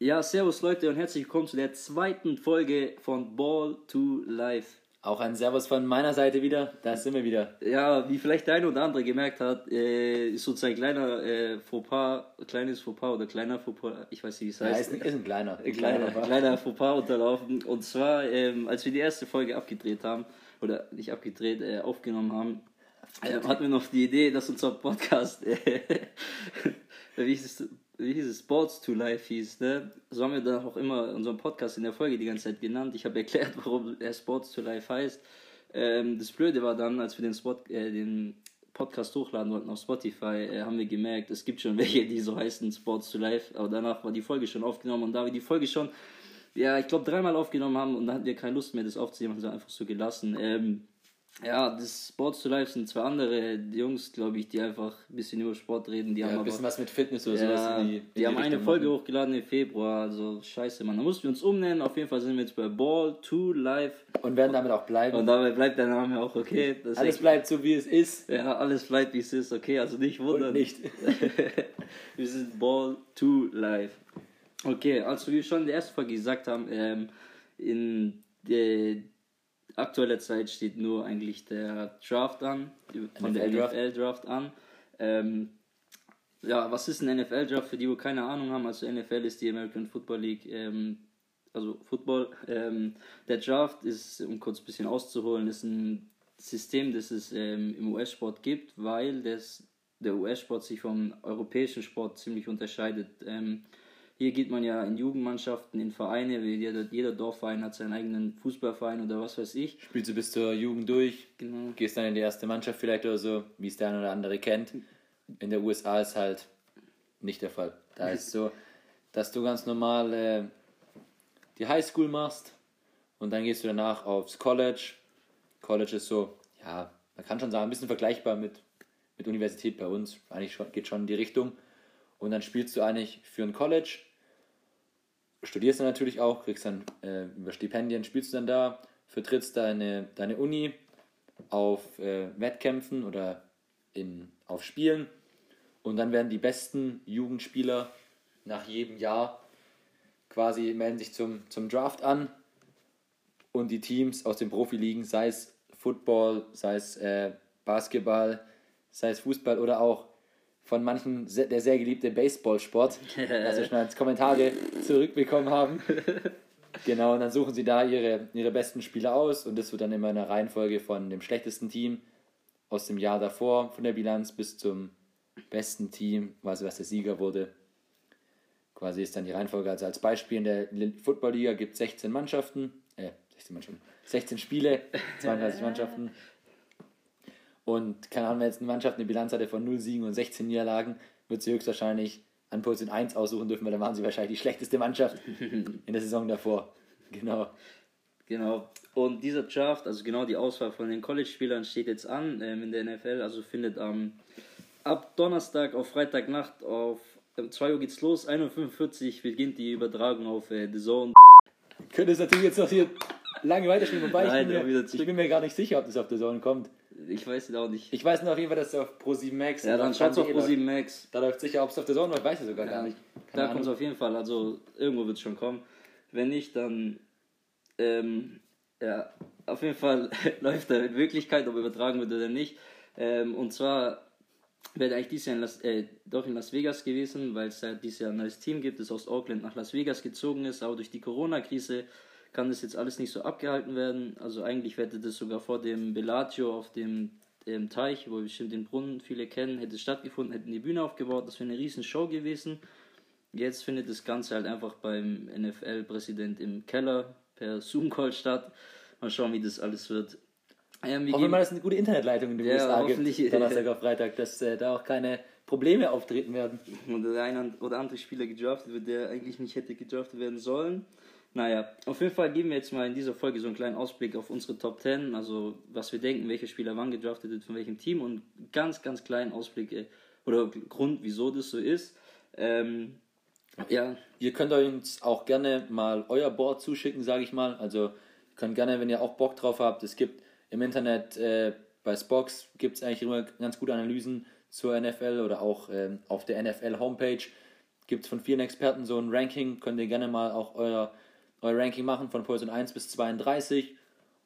Ja, servus Leute und herzlich willkommen zu der zweiten Folge von Ball to Life. Auch ein Servus von meiner Seite wieder, da sind wir wieder. Ja, wie vielleicht der eine oder andere gemerkt hat, äh, ist sozusagen ein kleiner äh, Fauxpas, kleines Fauxpas oder kleiner Fauxpas, ich weiß nicht, wie es heißt. Ja, ist, ist ein kleiner. Ein kleiner, kleiner Fauxpas unterlaufen. Und zwar, ähm, als wir die erste Folge abgedreht haben, oder nicht abgedreht, äh, aufgenommen haben, äh, hatten wir noch die Idee, dass unser Podcast, äh, wie hieß es, wie hieß es, Sports to Life hieß, ne? So haben wir dann auch immer unseren Podcast in der Folge die ganze Zeit genannt. Ich habe erklärt, warum er Sports to Life heißt. Ähm, das Blöde war dann, als wir den, Spot, äh, den Podcast hochladen wollten auf Spotify, äh, haben wir gemerkt, es gibt schon welche, die so heißen Sports to Life, aber danach war die Folge schon aufgenommen und da wir die Folge schon, ja, ich glaube, dreimal aufgenommen haben und da hatten wir keine Lust mehr, das aufzunehmen, haben sie einfach so gelassen. Ähm, ja, das Sports to Life sind zwei andere Jungs, glaube ich, die einfach ein bisschen über Sport reden. Die ja, haben ein bisschen aber, was mit Fitness oder ja, sowas. In die, in die, haben eine Richtung Folge machen. hochgeladen im Februar, also scheiße, Mann. Da mussten wir uns umnennen. Auf jeden Fall sind wir jetzt bei Ball to Life. Und werden damit auch bleiben. Und dabei bleibt der Name auch okay. Das Alles bleibt so, wie es ist. ja, alles bleibt wie es ist, okay, also nicht wundern. Und nicht. wir sind Ball to Life. Okay, also wie wir schon in der ersten Folge gesagt haben, ähm, in der aktueller Zeit steht nur eigentlich der Draft an, von der NFL-Draft. An. Ähm, ja, was ist ein NFL-Draft für die, die keine Ahnung haben? Also NFL ist die American Football League, ähm, also Football. Ähm, der Draft ist, um kurz ein bisschen auszuholen, ist ein System, das es ähm, im US-Sport gibt, weil das, der US-Sport sich vom europäischen Sport ziemlich unterscheidet. Hier geht man ja in Jugendmannschaften, in Vereine, wie jeder, jeder Dorfverein hat seinen eigenen Fußballverein oder was weiß ich. Spielst du bis zur Jugend durch, Genau. gehst dann in die erste Mannschaft vielleicht oder so, wie es der eine oder andere kennt. In der USA ist halt nicht der Fall. Da ist so, dass du ganz normal äh, die Highschool machst und dann gehst du danach aufs College. College ist so, ja, man kann schon sagen, ein bisschen vergleichbar mit, mit Universität bei uns. Eigentlich schon, geht schon in die Richtung. Und dann spielst du eigentlich für ein College, studierst dann natürlich auch, kriegst dann äh, über Stipendien, spielst du dann da, vertrittst deine, deine Uni auf äh, Wettkämpfen oder in, auf Spielen. Und dann werden die besten Jugendspieler nach jedem Jahr quasi melden sich zum, zum Draft an. Und die Teams aus den Profiligen, sei es Football, sei es äh, Basketball, sei es Fußball oder auch von manchen der sehr geliebte Baseballsport, was wir schon als Kommentare zurückbekommen haben. Genau, und dann suchen sie da ihre, ihre besten Spieler aus und das wird dann immer in einer Reihenfolge von dem schlechtesten Team aus dem Jahr davor von der Bilanz bis zum besten Team, quasi was der Sieger wurde. Quasi ist dann die Reihenfolge. Also als Beispiel in der Football-Liga gibt es 16 Mannschaften, äh, 16 Mannschaften, 16 Spiele, 32 Mannschaften. Und keine Ahnung, wenn jetzt eine Mannschaft eine Bilanz hatte von 0 Siegen und 16 Niederlagen, wird sie höchstwahrscheinlich an Position 1 aussuchen dürfen, weil dann waren sie wahrscheinlich die schlechteste Mannschaft in der Saison davor. Genau. Genau. Und dieser Draft, also genau die Auswahl von den College-Spielern steht jetzt an ähm, in der NFL, also findet am ab Donnerstag auf Freitagnacht auf um 2 Uhr geht's los, 1.45 Uhr beginnt die Übertragung auf äh, The Zone. Könnte es natürlich jetzt noch hier lange weiterspielen, wobei Nein, ich, bin mir, ich bin mir gar nicht sicher, ob das auf der Zone kommt. Ich weiß es auch nicht. Ich weiß nur auf jeden Fall, dass es auf Pro7 Max Ja, dann auf schaut's auf Pro7 Pro7 Max. Da läuft sicher, ob es auf der Zone läuft, weiß ich sogar gar nicht. Keine Da kommt es auf jeden Fall, also irgendwo wird es schon kommen. Wenn nicht, dann ähm, ja, auf jeden Fall läuft da in Wirklichkeit, ob übertragen wird oder nicht. Ähm, und zwar wäre eigentlich dieses Jahr in Las, äh, doch in Las Vegas gewesen, weil es da dieses Jahr ein neues Team gibt, das aus Auckland nach Las Vegas gezogen ist, aber durch die Corona-Krise kann das jetzt alles nicht so abgehalten werden. Also eigentlich hätte das sogar vor dem Bellagio auf dem ähm, Teich, wo bestimmt den Brunnen viele kennen, hätte es stattgefunden, hätten die Bühne aufgebaut, das wäre eine riesen Show gewesen. Jetzt findet das Ganze halt einfach beim NFL-Präsident im Keller per Zoom-Call statt. Mal schauen, wie das alles wird. Ähm, wir Hoffen mal, dass eine gute Internetleitung in den Ja, USA gibt, Donnerstag auf Freitag, dass äh, da auch keine Probleme auftreten werden. und der eine oder andere Spieler gedraftet wird, der eigentlich nicht hätte gedraftet werden sollen. Naja, auf jeden Fall geben wir jetzt mal in dieser Folge so einen kleinen Ausblick auf unsere Top 10, also was wir denken, welche Spieler wann gedraftet wird, von welchem Team und ganz, ganz kleinen Ausblick äh, oder Grund, wieso das so ist. Ähm, ja, Ihr könnt uns auch gerne mal euer Board zuschicken, sage ich mal. Also könnt gerne, wenn ihr auch Bock drauf habt, es gibt im Internet äh, bei Spox gibt es eigentlich immer ganz gute Analysen zur NFL oder auch ähm, auf der NFL Homepage gibt es von vielen Experten so ein Ranking. Könnt ihr gerne mal auch euer, euer Ranking machen von Position 1 bis 32.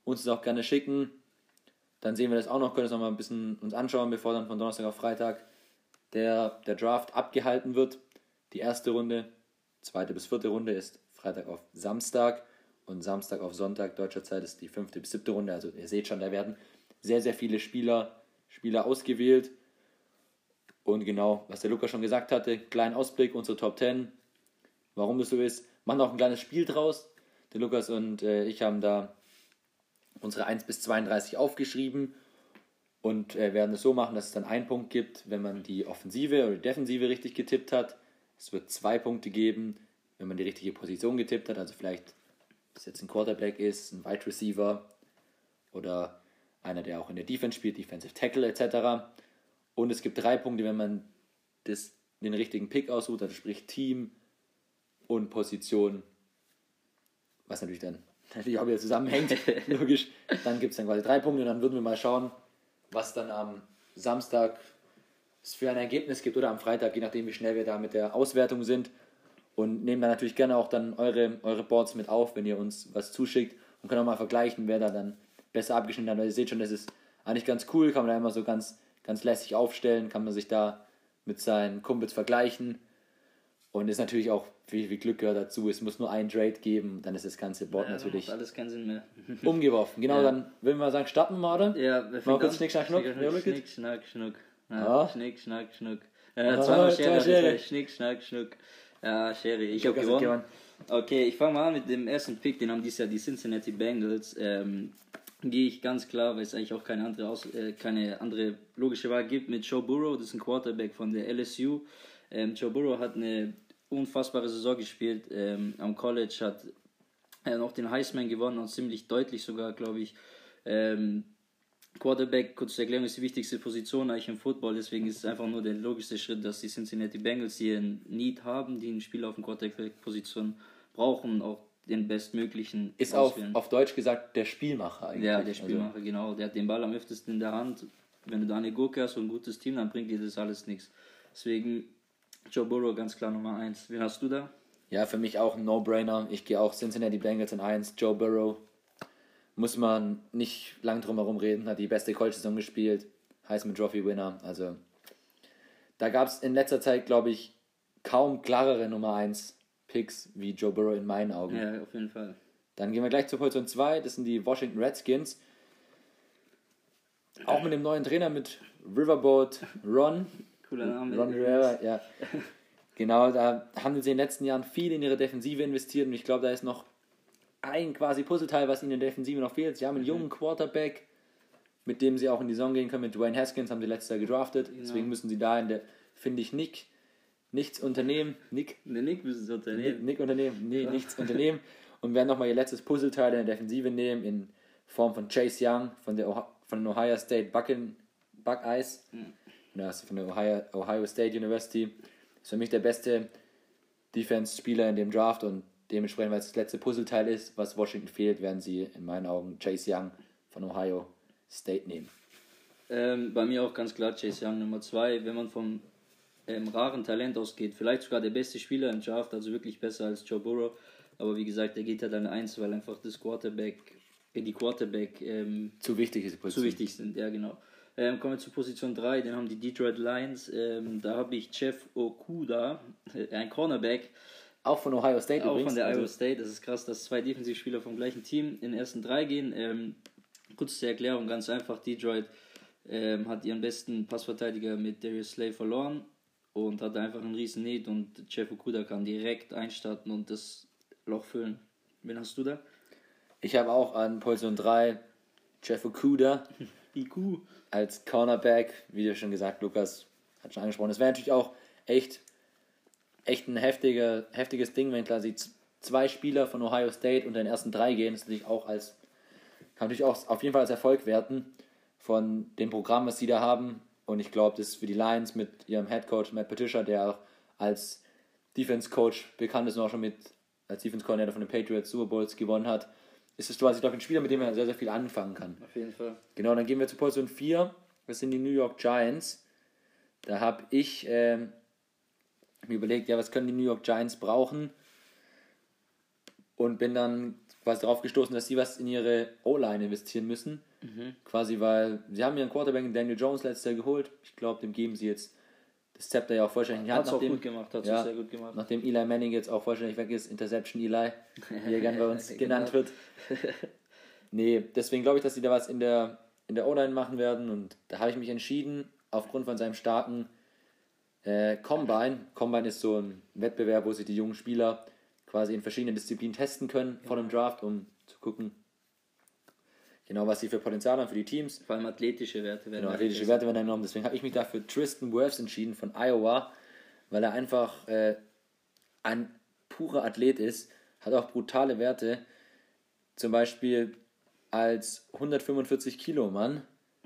Uns das auch gerne schicken. Dann sehen wir das auch noch, können das noch mal ein bisschen uns anschauen, bevor dann von Donnerstag auf Freitag der, der Draft abgehalten wird. Die erste Runde, zweite bis vierte Runde ist Freitag auf Samstag und Samstag auf Sonntag deutscher Zeit ist die fünfte bis siebte Runde. Also ihr seht schon, da werden sehr, sehr viele Spieler, Spieler ausgewählt. Und genau, was der Luca schon gesagt hatte, kleinen Ausblick, unsere Top 10. Warum das so ist, machen auch ein kleines Spiel draus. Der Lukas und äh, ich haben da unsere 1 bis 32 aufgeschrieben und äh, werden es so machen, dass es dann einen Punkt gibt, wenn man die Offensive oder die Defensive richtig getippt hat. Es wird zwei Punkte geben, wenn man die richtige Position getippt hat, also vielleicht, ob es jetzt ein Quarterback ist, ein Wide Receiver oder einer, der auch in der Defense spielt, Defensive Tackle etc. Und es gibt drei Punkte, wenn man das, den richtigen Pick aussucht, also sprich Team und Position, was natürlich dann natürlich auch wieder zusammenhängt, logisch. Dann gibt es dann quasi drei Punkte und dann würden wir mal schauen, was dann am Samstag es für ein Ergebnis gibt oder am Freitag, je nachdem wie schnell wir da mit der Auswertung sind. Und nehmen dann natürlich gerne auch dann eure, eure Boards mit auf, wenn ihr uns was zuschickt und können auch mal vergleichen, wer da dann besser abgeschnitten hat. Weil ihr seht schon, das ist eigentlich ganz cool, kann man da immer so ganz ganz lässig aufstellen, kann man sich da mit seinen Kumpels vergleichen. Und ist natürlich auch, wie viel Glück gehört dazu, es muss nur ein Trade geben, dann ist das ganze Board Ja, natürlich alles keinen Sinn mehr. umgeworfen. Genau, Ja. dann würden wir sagen, starten wir mal, oder? Ja, wer Mal kurz? Schnick, Schnack, Schnuck. Schnick. Schnack, Schnuck. Ja. Schnick, Schnack, Schnuck. Äh, zweimal zwei Schere. Schere. Schnick, Schnack, Schnuck. Ja, Schere. Ich habe Lukas hat gewonnen. Okay, ich fange mal an mit dem ersten Pick. Den haben dieses Jahr die Cincinnati Bengals. Ähm, Gehe ich ganz klar, weil es eigentlich auch keine andere, Aus äh, keine andere logische Wahl gibt, mit Joe Burrow. Das ist ein Quarterback von der LSU. Ähm, Joe Burrow hat eine unfassbare Saison gespielt. Ähm, am College hat er noch den Heisman gewonnen und ziemlich deutlich sogar, glaube ich. Ähm, Quarterback, kurz zur Erklärung, ist die wichtigste Position eigentlich im Football, deswegen ist es einfach nur der logischste Schritt, dass die Cincinnati Bengals hier ein Need haben, die einen Spieler auf der Quarterback-Position brauchen auch den bestmöglichen Ist auf, auswählen. auf Deutsch gesagt der Spielmacher eigentlich. Ja, der Also, Spielmacher, genau. Der hat den Ball am öftesten in der Hand. Wenn du da eine Gurke hast und ein gutes Team, dann bringt dir das alles nichts. Deswegen Joe Burrow ganz klar Nummer 1. Wen hast du da? ja, für mich auch ein No-Brainer. Ich gehe auch Cincinnati Bengals in 1. Joe Burrow. Muss man nicht lang drum herum reden. Hat die beste College-Saison gespielt. Heisman Trophy-Winner. Also, da gab es in letzter Zeit, glaube ich, kaum klarere Nummer 1 Picks wie Joe Burrow in meinen Augen. Ja, auf jeden Fall. Dann gehen wir gleich zur Position 2. Das sind die Washington Redskins. Auch mit dem neuen Trainer, mit Riverboat Ron. Cooler Name. Ron Rivera, ja. Genau, da haben sie in den letzten Jahren viel in ihre Defensive investiert und ich glaube, da ist noch ein quasi Puzzleteil, was ihnen in der Defensive noch fehlt. Sie haben einen jungen Quarterback, mit dem sie auch in die Saison gehen können. Mit Dwayne Haskins haben sie letztes Jahr gedraftet. Deswegen müssen sie da in der, finde ich, Nick, nichts unternehmen. Nick, Der Nick müssen sie Nick, unternehmen. Nick unternehmen, nee, nichts unternehmen. Und werden nochmal ihr letztes Puzzleteil in der Defensive nehmen, in Form von Chase Young von der Oha von den Ohio State Bucken, Buckeyes. Ja, also von der Ohio, Ohio State University. Ist für mich der beste Defense-Spieler in dem Draft und dementsprechend, weil es das letzte Puzzleteil ist, was Washington fehlt, werden sie in meinen Augen Chase Young von Ohio State nehmen. Ähm, bei mir auch ganz klar Chase Young Nummer 2. Wenn man vom ähm, raren Talent ausgeht, vielleicht sogar der beste Spieler im Draft, also wirklich besser als Joe Burrow. Aber wie gesagt, der geht halt an 1, weil einfach das Quarterback, äh, die Quarterback ähm, Zu wichtig ist zu wichtig sind, ja genau. Ähm, kommen wir zu Position 3, den haben die Detroit Lions. Ähm, da habe ich Jeff Okuda, äh, ein Cornerback, Auch von Ohio State auch übrigens. von der also- Iowa State. Das ist krass, dass zwei Defensivspieler vom gleichen Team in den ersten drei gehen. Ähm, kurz zur Erklärung, ganz einfach, Detroit ähm, hat ihren besten Passverteidiger mit Darius Slay verloren und hatte einfach einen riesen Need und Jeff Okuda kann direkt einstarten und das Loch füllen. Wen hast du da? Ich habe auch an Position 3 Jeff Okuda. IQ. als Cornerback, wie du schon gesagt, Lukas hat schon angesprochen. Es wäre natürlich auch echt, echt ein heftiger, heftiges Ding, wenn quasi zwei Spieler von Ohio State unter den ersten drei gehen. Das natürlich auch als, kann natürlich auch auf jeden Fall als Erfolg werten von dem Programm, was sie da haben. Und ich glaube, das ist für die Lions mit ihrem Head Coach Matt Patricia, der auch als Defense Coach bekannt ist und auch schon mit als Defense Coordinator von den Patriots Super Bowls gewonnen hat, ist es quasi, ich, ein Spieler, mit dem er sehr, sehr viel anfangen kann. Auf jeden Fall. Genau, dann gehen wir zu Position 4. Das sind die New York Giants. Da habe ich ähm, mir überlegt, ja, was können die New York Giants brauchen? Und bin dann quasi darauf gestoßen, dass sie was in ihre O-Line investieren müssen. Mhm. Quasi, weil sie haben ihren Quarterback Daniel Jones letztes Jahr geholt. Ich glaube, dem geben sie jetzt das Zepter ja auch vollständig in die Hand. Hat's auch gut gemacht, hat's ja, sehr gut gemacht. Nachdem Eli Manning jetzt auch vollständig weg ist, Interception Eli, wie er gern bei uns Genau. genannt wird. Nee, deswegen glaube ich, dass sie da was in der, in der O-Line machen werden und da habe ich mich entschieden, aufgrund von seinem starken äh, Combine. Combine ist so ein Wettbewerb, wo sich die jungen Spieler quasi in verschiedenen Disziplinen testen können vor dem Draft, um zu gucken, genau was sie für Potenzial haben für die Teams. Vor allem athletische Werte werden Genau, athletische. Werte werden genommen. Deswegen habe ich mich dafür Tristan Wirfs entschieden von Iowa, weil er einfach äh, ein purer Athlet ist, hat auch brutale Werte. Zum Beispiel als 145 Kilo Mann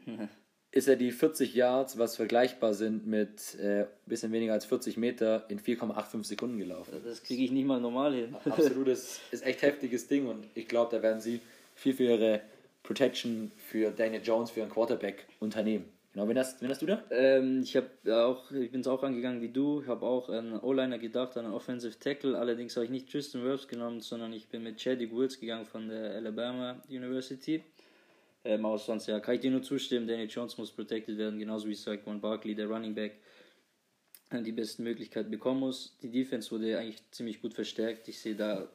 ist er die 40 Yards, was vergleichbar sind mit äh, bisschen weniger als 40 Meter, in 4,85 Sekunden gelaufen. Das kriege ich nicht mal normal hin. Absolutes, ist echt heftiges Ding und ich glaube, da werden sie viel für ihre Protection für Daniel Jones, für ihren Quarterback unternehmen. Genau, wen hast, wen hast du da? Ähm, ich habe auch, ich bin es auch angegangen wie du. Ich habe auch an einen O-Liner gedacht, an einen Offensive Tackle. Allerdings habe ich nicht Tristan Wirfs genommen, sondern ich bin mit Chadwick Woods gegangen von der Alabama University. Ähm, aber sonst ja, kann ich dir nur zustimmen. Daniel Jones muss protected werden, genauso wie Saquon Barkley, der Running Back, äh, die besten Möglichkeiten bekommen muss. Die Defense wurde eigentlich ziemlich gut verstärkt. Ich sehe da,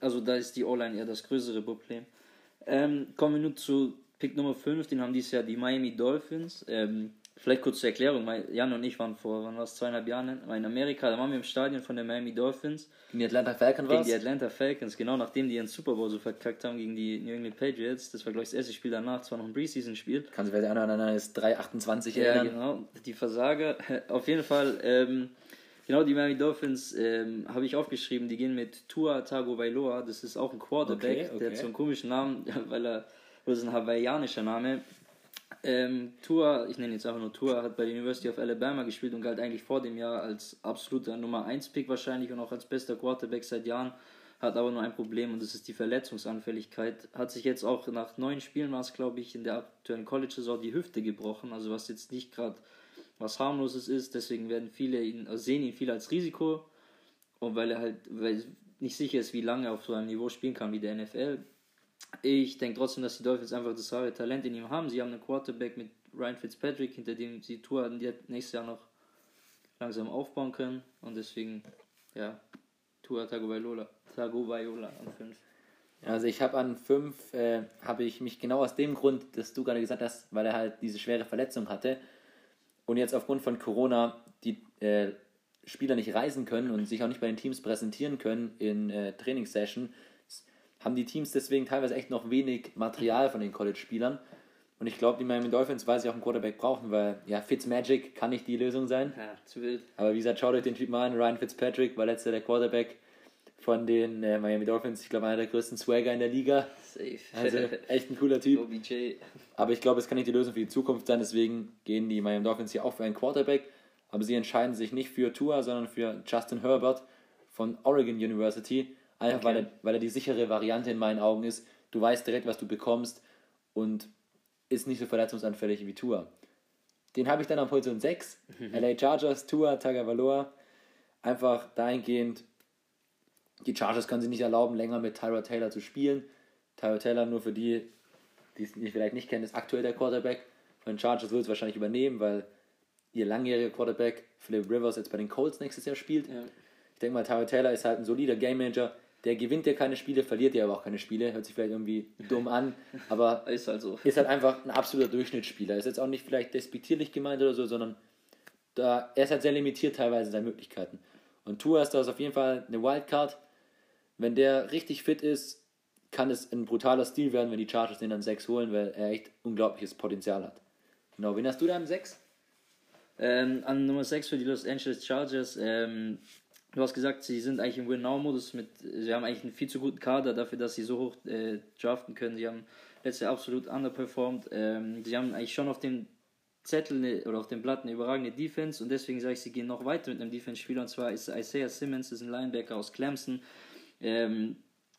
also da ist die O-Line eher das größere Problem. Ähm, kommen wir nun zu Pick Nummer 5, den haben dieses Jahr die Miami Dolphins. Ähm, vielleicht kurz zur Erklärung, Jan und ich waren vor, wann war es, zweieinhalb Jahren in Amerika, da waren wir im Stadion von der Miami Dolphins Gegen die Atlanta Falcons gegen war's? die Atlanta Falcons, genau nachdem die ihren Super Bowl so verkackt haben gegen die New England Patriots. Das war, glaube ich, das erste Spiel danach, zwar noch ein Preseason-Spiel. Kann sich vielleicht einer an das 328 Ja, erinnern. genau, die Versager. Auf jeden Fall, ähm, genau, die Miami Dolphins ähm, habe ich aufgeschrieben, die gehen mit Tua Tagovailoa, das ist auch ein Quarterback, Okay, okay. der hat so einen komischen Namen, weil er, das ist ein hawaiianischer Name. Ähm, Tua, ich nenne jetzt einfach nur Tua, hat bei der University of Alabama gespielt und galt eigentlich vor dem Jahr als absoluter Nummer 1 Pick wahrscheinlich und auch als bester Quarterback seit Jahren. Hat aber nur ein Problem und das ist die Verletzungsanfälligkeit. Hat sich jetzt auch nach neun Spielen, war es glaube ich, in der aktuellen College-Saison die Hüfte gebrochen. Also was jetzt nicht gerade was harmloses ist. Deswegen werden viele ihn, also sehen ihn viel als Risiko. Und weil er halt weil nicht sicher ist, wie lange er auf so einem Niveau spielen kann wie der NFL. Ich denke trotzdem, dass die Dolphins einfach das wahre Talent in ihm haben. Sie haben einen Quarterback mit Ryan Fitzpatrick, hinter dem sie Tour hatten, die nächstes Jahr noch langsam aufbauen können. Und deswegen, ja, Tua Tagovailoa, Tagovailoa an 5. Also ich habe an 5, äh, habe ich mich genau aus dem Grund, dass du gerade gesagt hast, weil er halt diese schwere Verletzung hatte und jetzt aufgrund von Corona die äh, Spieler nicht reisen können und sich auch nicht bei den Teams präsentieren können in äh, Trainingssessions, haben die Teams deswegen teilweise echt noch wenig Material von den College-Spielern. Und ich glaube, die Miami Dolphins, weil sie auch einen Quarterback brauchen, weil ja, Fitzmagic kann nicht die Lösung sein. Ja, zu wild. Aber wie gesagt, schaut euch den Typ mal an. Ryan Fitzpatrick war letzter der Quarterback von den äh, Miami Dolphins. Ich glaube, einer der größten Swagger in der Liga. Safe. Also echt ein cooler Typ. OBJ. Aber ich glaube, es kann nicht die Lösung für die Zukunft sein. Deswegen gehen die Miami Dolphins hier auch für einen Quarterback. Aber sie entscheiden sich nicht für Tua, sondern für Justin Herbert von Oregon University. Einfach Okay. weil, er, weil er die sichere Variante in meinen Augen ist. Du weißt direkt, was du bekommst und ist nicht so verletzungsanfällig wie Tua. Den habe ich dann auf Position 6. LA Chargers, Tua Tagovailoa. Einfach dahingehend, die Chargers können sich nicht erlauben, länger mit Tyra Taylor zu spielen. Tyra Taylor, nur für die, die es vielleicht nicht kennen, ist aktuell der Quarterback. Von den Chargers wird es wahrscheinlich übernehmen, weil ihr langjähriger Quarterback Philip Rivers jetzt bei den Colts nächstes Jahr spielt. Ja. Ich denke mal, Tyra Taylor ist halt ein solider Game Manager. Der gewinnt ja keine Spiele, verliert ja aber auch keine Spiele. Hört sich vielleicht irgendwie dumm an, aber Ist halt so. ist halt einfach ein absoluter Durchschnittsspieler. Ist jetzt auch nicht vielleicht despektierlich gemeint oder so, sondern da, er ist halt sehr limitiert teilweise in seinen Möglichkeiten. Und Tua ist das auf jeden Fall eine Wildcard. Wenn der richtig fit ist, kann es ein brutaler Stil werden, wenn die Chargers den dann 6 holen, weil er echt unglaubliches Potenzial hat. Genau, wen hast du da im 6? Ähm, an Nummer 6 für die Los Angeles Chargers. Ähm, du hast gesagt, sie sind eigentlich im Win-Now-Modus. Sie haben eigentlich einen viel zu guten Kader dafür, dass sie so hoch äh, draften können. Sie haben letztes Jahr absolut underperformed. Ähm, sie haben eigentlich schon auf dem Zettel eine, oder auf dem Blatt eine überragende Defense und deswegen sage ich, sie gehen noch weiter mit einem Defense-Spieler und zwar ist Isaiah Simmons, ist ein Linebacker aus Clemson. Ähm,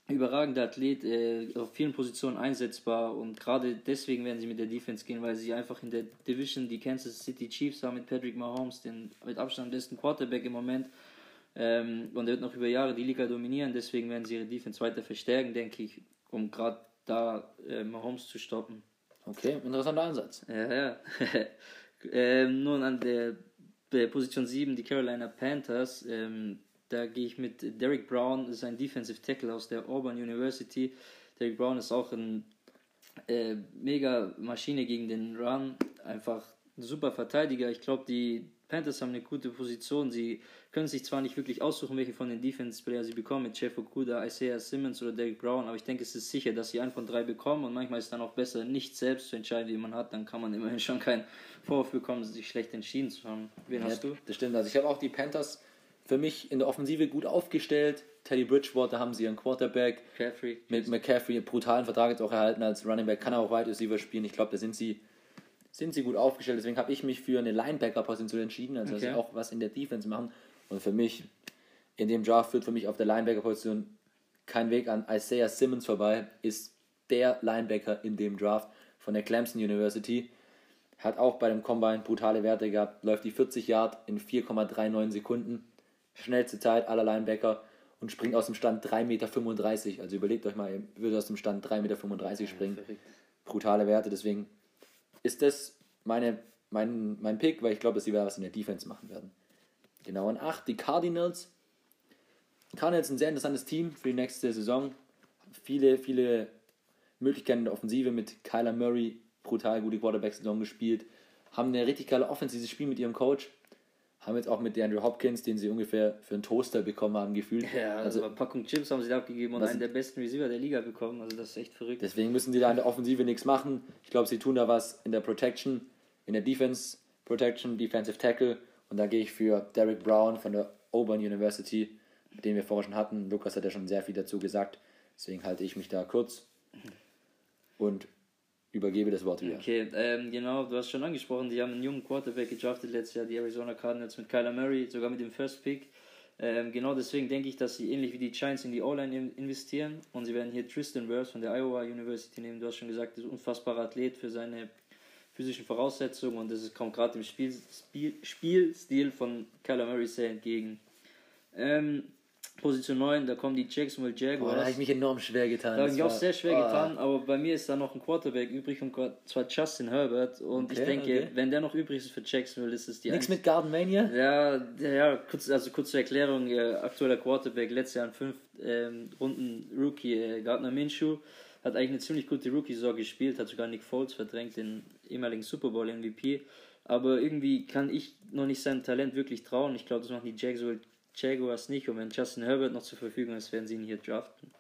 überragender Athlet, äh, auf vielen Positionen einsetzbar und gerade deswegen werden sie mit der Defense gehen, weil sie einfach in der Division die Kansas City Chiefs haben mit Patrick Mahomes, den mit Abstand besten Quarterback im Moment. Ähm, und er wird noch über Jahre die Liga dominieren, deswegen werden sie ihre Defense weiter verstärken, denke ich, um gerade da äh, Mahomes zu stoppen. Okay, interessanter Ansatz. Ja, ja. ähm, nun an der, der Position 7, die Carolina Panthers. Ähm, da gehe ich mit Derek Brown, das ist ein Defensive Tackle aus der Auburn University. Derek Brown ist auch ein äh, mega Maschine gegen den Run, einfach ein super Verteidiger. Ich glaube, die Panthers haben eine gute Position. Sie können sich zwar nicht wirklich aussuchen, welche von den Defense-Players sie bekommen, mit Jeff Okuda, Isaiah Simmons oder Derek Brown, aber ich denke, es ist sicher, dass sie einen von drei bekommen und manchmal ist es dann auch besser, nicht selbst zu entscheiden, wie man hat. Dann kann man immerhin schon keinen Vorwurf bekommen, sich schlecht entschieden zu haben. Wen Ja, hast du? Das stimmt. Also ich habe auch die Panthers für mich in der Offensive gut aufgestellt. Teddy Bridgewater haben sie ihren Quarterback. Caffrey. Mit McCaffrey einen brutalen Vertrag jetzt auch erhalten als Running Back, kann er auch Wide Receiver spielen. Ich glaube, da sind sie, sind sie gut aufgestellt. Deswegen habe ich mich für eine Linebacker-Position entschieden, also dass Okay. sie auch was in der Defense machen. Und für mich, in dem Draft führt für mich auf der Linebacker-Position kein Weg an Isaiah Simmons vorbei, ist der Linebacker in dem Draft von der Clemson University. Hat auch bei dem Combine brutale Werte gehabt, läuft die 40 Yard in 4,39 Sekunden. Schnellste Zeit aller Linebacker und springt aus dem Stand 3,35 Meter. Also überlegt euch mal, ihr würdet aus dem Stand 3,35 Meter springen. Brutale Werte, deswegen ist das meine, mein, mein Pick, weil ich glaube, dass sie wieder was in der Defense machen werden. Genau, und 8, die Cardinals. Cardinals ein sehr interessantes Team für die nächste Saison. Viele, viele Möglichkeiten in der Offensive mit Kyler Murray, brutal gute Quarterback-Saison gespielt. Haben eine richtig geile offensives Spiel mit ihrem Coach. Haben jetzt auch mit DeAndre Hopkins, den sie ungefähr für einen Toaster bekommen haben, gefühlt. Ja, also also eine Packung Chips haben sie da abgegeben und einen der besten Receiver der Liga bekommen. Also das ist echt verrückt. Deswegen müssen sie da in der Offensive nichts machen. Ich glaube, sie tun da was in der Protection, in der Defense Protection, Defensive Tackle. Und da gehe ich für Derek Brown von der Auburn University, den wir vorher schon hatten. Lukas hat ja schon sehr viel dazu gesagt. Deswegen halte ich mich da kurz und übergebe das Wort wieder. Okay, ähm, genau, du hast schon angesprochen, die haben einen jungen Quarterback gedraftet letztes Jahr, die Arizona Cardinals mit Kyler Murray, sogar mit dem First Pick. Ähm, genau deswegen denke ich, dass sie ähnlich wie die Giants in die O-Line in- investieren und sie werden hier Tristan Wirfs von der Iowa University nehmen. Du hast schon gesagt, das ist ein unfassbarer Athlet für seine physischen Voraussetzungen und das kommt gerade dem Spiel, Spiel, Spielstil von Kyler Murray sehr entgegen. Ähm, Position 9, da kommen die Jacksonville Jaguars. da habe ich mich enorm schwer getan. Da habe ich auch sehr schwer Ah. getan, aber bei mir ist da noch ein Quarterback übrig und zwar Justin Herbert. Und ich Okay, denke, okay. wenn der noch übrig ist für Jacksonville, ist es die Nichts mit Garden Mania? Ja, ja, kurz, also kurz zur Erklärung: äh, aktueller Quarterback, letztes Jahr in fünf ähm, Runden Rookie äh, Gardner Minshew. Hat eigentlich eine ziemlich gute Rookie-Saison gespielt, hat sogar Nick Foles verdrängt, den ehemaligen Super Bowl-MVP. Aber irgendwie kann ich noch nicht seinem Talent wirklich trauen. Ich glaube, das machen die Jaguars, Jaguars nicht. Und wenn Justin Herbert noch zur Verfügung ist, werden sie ihn hier draften.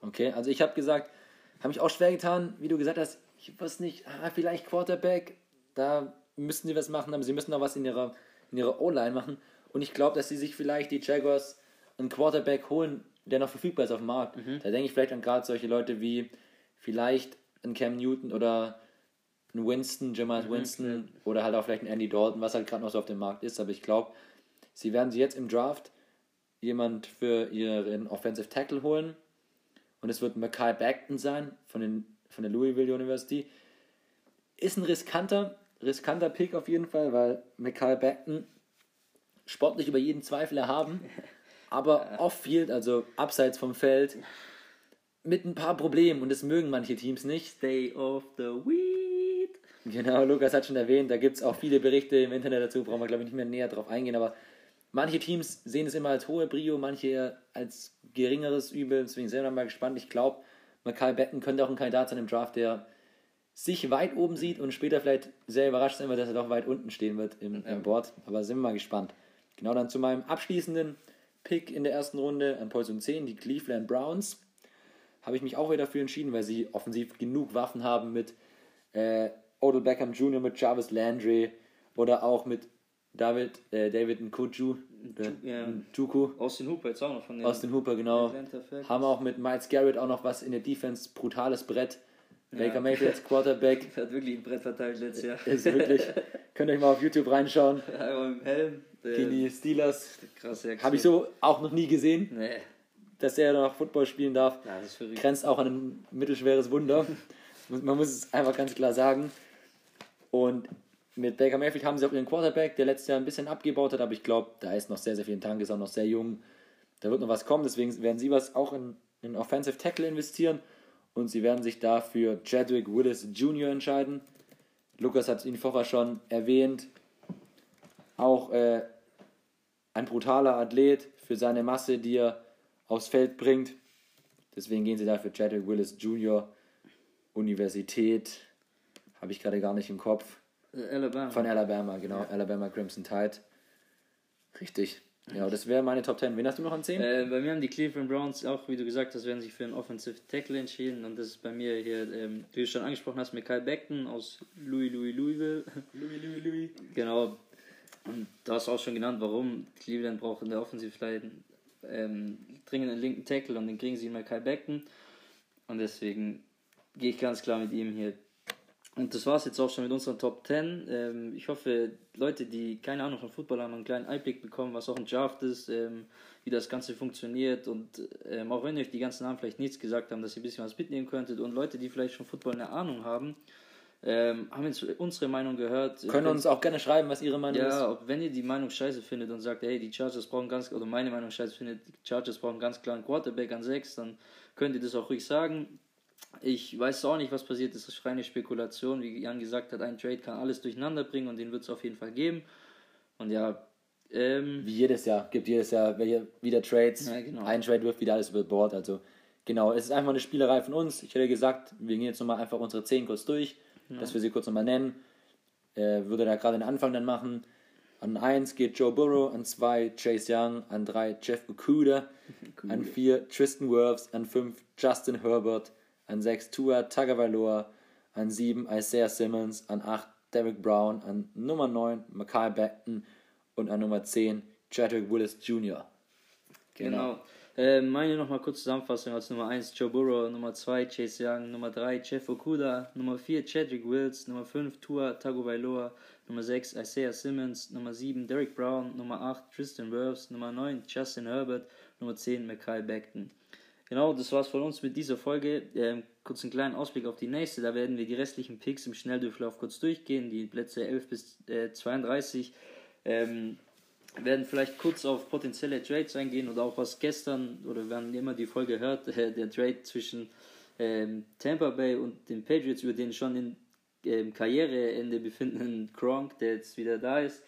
Okay, also ich habe gesagt, habe mich auch schwer getan, wie du gesagt hast, ich weiß nicht, ah, vielleicht Quarterback, da müssten sie was machen, aber sie müssen auch was in ihrer, in ihrer O-Line machen. Und ich glaube, dass sie sich vielleicht die Jaguars einen Quarterback holen, der noch verfügbar ist auf dem Markt. Da denke ich vielleicht an gerade solche Leute wie vielleicht ein Cam Newton oder ein Winston, Jamal Winston oder halt auch vielleicht ein Andy Dalton, was halt gerade noch so auf dem Markt ist. Aber ich glaube, sie werden sie jetzt im Draft jemand für ihren Offensive Tackle holen und es wird Mackay Beckton sein von, den, von der Louisville University. Ist ein riskanter, riskanter Pick auf jeden Fall, weil Mackay Beckton sportlich über jeden Zweifel erhaben, aber off-field, also abseits vom Feld, mit ein paar Problemen und das mögen manche Teams nicht. Stay off the weed. Genau, Lukas hat schon erwähnt, da gibt es auch viele Berichte im Internet dazu, brauchen wir glaube ich nicht mehr näher drauf eingehen, aber manche Teams sehen es immer als hohe Brio, manche als geringeres Übel, deswegen sind wir mal gespannt. Ich glaube, Mackay Betten könnte auch ein Kandidat sein im Draft, der sich weit oben sieht und später vielleicht sehr überrascht sein wird, dass er doch weit unten stehen wird im, im Board, aber sind wir mal gespannt. Genau, dann zu meinem abschließenden Pick in der ersten Runde an Position 10, die Cleveland Browns. Habe ich mich auch wieder dafür entschieden, weil sie offensiv genug Waffen haben mit äh, Odell Beckham Jr., mit Jarvis Landry oder auch mit David, äh, David Nkuju, äh, ja. Njuku, Austin Hooper jetzt auch noch von den Austin Hooper, genau. Haben auch mit Miles Garrett auch noch was in der Defense, brutales Brett. Baker Mayfield als Quarterback. Er hat wirklich ein Brett verteilt letztes Jahr. Ist wirklich, könnt ihr euch mal auf YouTube reinschauen. Einmal im Helm. Gegen die Steelers. Krass, ja. Habe ich so auch noch nie gesehen. Nee. dass er noch Football spielen darf, Ja, das ist verrückt. grenzt auch an ein mittelschweres Wunder. Man muss es einfach ganz klar sagen. Und mit Baker Mayfield haben sie auch ihren Quarterback, der letztes Jahr ein bisschen abgebaut hat, aber ich glaube, da ist noch sehr, sehr viel in Tank, ist auch noch sehr jung. Da wird noch was kommen, deswegen werden sie was auch in, in Offensive Tackle investieren und sie werden sich dafür Chadwick Willis Jr. entscheiden. Lukas hat ihn vorher schon erwähnt. Auch äh, ein brutaler Athlet für seine Masse, die er aufs Feld bringt. Deswegen gehen sie dafür Chadwick Willis Jr. Universität, habe ich gerade gar nicht im Kopf. Äh, Alabama. Von Alabama, genau. Alabama Crimson Tide. Richtig. Ja, das wäre meine Top 10. Wen hast du noch an 10? Äh, bei mir haben die Cleveland Browns auch, wie du gesagt hast, werden sich für einen Offensive Tackle entschieden. Und das ist bei mir hier, ähm, wie du schon angesprochen hast, Mikael Beckton aus Louis, Louis, Louisville. Louis, Louis, Louis. Genau. Und du hast auch schon genannt, warum Cleveland braucht in der Offensivline ähm, dringend einen linken Tackle und den kriegen sie in Mikael Beckton. Und deswegen gehe ich ganz klar mit ihm hier. Und das war es jetzt auch schon mit unseren Top 10. Ähm, ich hoffe, Leute, die keine Ahnung von Football haben, einen kleinen Einblick bekommen, was auch ein Draft ist, ähm, wie das Ganze funktioniert. Und ähm, auch wenn euch die ganzen Namen vielleicht nichts gesagt haben, dass ihr ein bisschen was mitnehmen könntet. Und Leute, die vielleicht schon Football eine Ahnung haben, ähm, haben jetzt unsere Meinung gehört. Können uns auch gerne schreiben, was ihre Meinung ist. Ja, ob, wenn ihr die Meinung scheiße findet und sagt, hey, die Chargers brauchen ganz, oder meine Meinung scheiße findet, die Chargers brauchen ganz klar einen Quarterback an 6, dann könnt ihr das auch ruhig sagen. Ich weiß auch nicht, was passiert ist. Das ist reine Spekulation. Wie Jan gesagt hat, ein Trade kann alles durcheinander bringen und den wird es auf jeden Fall geben. Und ja, ähm, Wie jedes Jahr. Gibt jedes Jahr wieder Trades. Ja, genau. Ein Trade wirft wieder alles über Bord. Also, genau. Es ist einfach eine Spielerei von uns. Ich hätte gesagt, wir gehen jetzt nochmal einfach unsere 10 kurz durch, dass wir sie kurz nochmal nennen. Äh, würde da gerade den Anfang dann machen. An 1 geht Joe Burrow, an 2 Chase Young, an 3 Jeff Okuda, an 4 Tristan Wirfs, an 5 Justin Herbert, an 6 Tua Tagovailoa, an 7 Isaiah Simmons, an 8 Derek Brown, an Nummer 9 Mackay Beckton und an Nummer 10 Chadwick Willis Jr. Genau. Äh, meine nochmal kurz Zusammenfassung als Nummer 1 Joe Burrow, Nummer 2 Chase Young, Nummer 3 Jeff Okuda, Nummer 4 Chadwick Wills, Nummer 5 Tua Tagovailoa, Nummer 6 Isaiah Simmons, Nummer 7 Derek Brown, Nummer 8 Tristan Wirfs, Nummer 9 Justin Herbert, Nummer 10 Mackay Beckton. Genau, das war's von uns mit dieser Folge. Ähm, kurz einen kleinen Ausblick auf die nächste. Da werden wir die restlichen Picks im Schnelldurchlauf kurz durchgehen, die Plätze 11 bis äh, 32. Ähm, werden vielleicht kurz auf potenzielle Trades eingehen oder auch was gestern oder wenn ihr immer die Folge hört, äh, der Trade zwischen ähm, Tampa Bay und den Patriots, über den schon in ähm, Karriereende befindenden Gronk, der jetzt wieder da ist.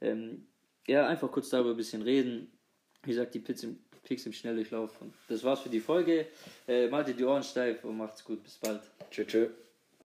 Ähm, ja, einfach kurz darüber ein bisschen reden. Wie gesagt, die Picks im, Picks im Schnelldurchlauf. Und das war's für die Folge. Äh, maltet die Ohren steif und macht's gut. Bis bald. Tschö, tschö.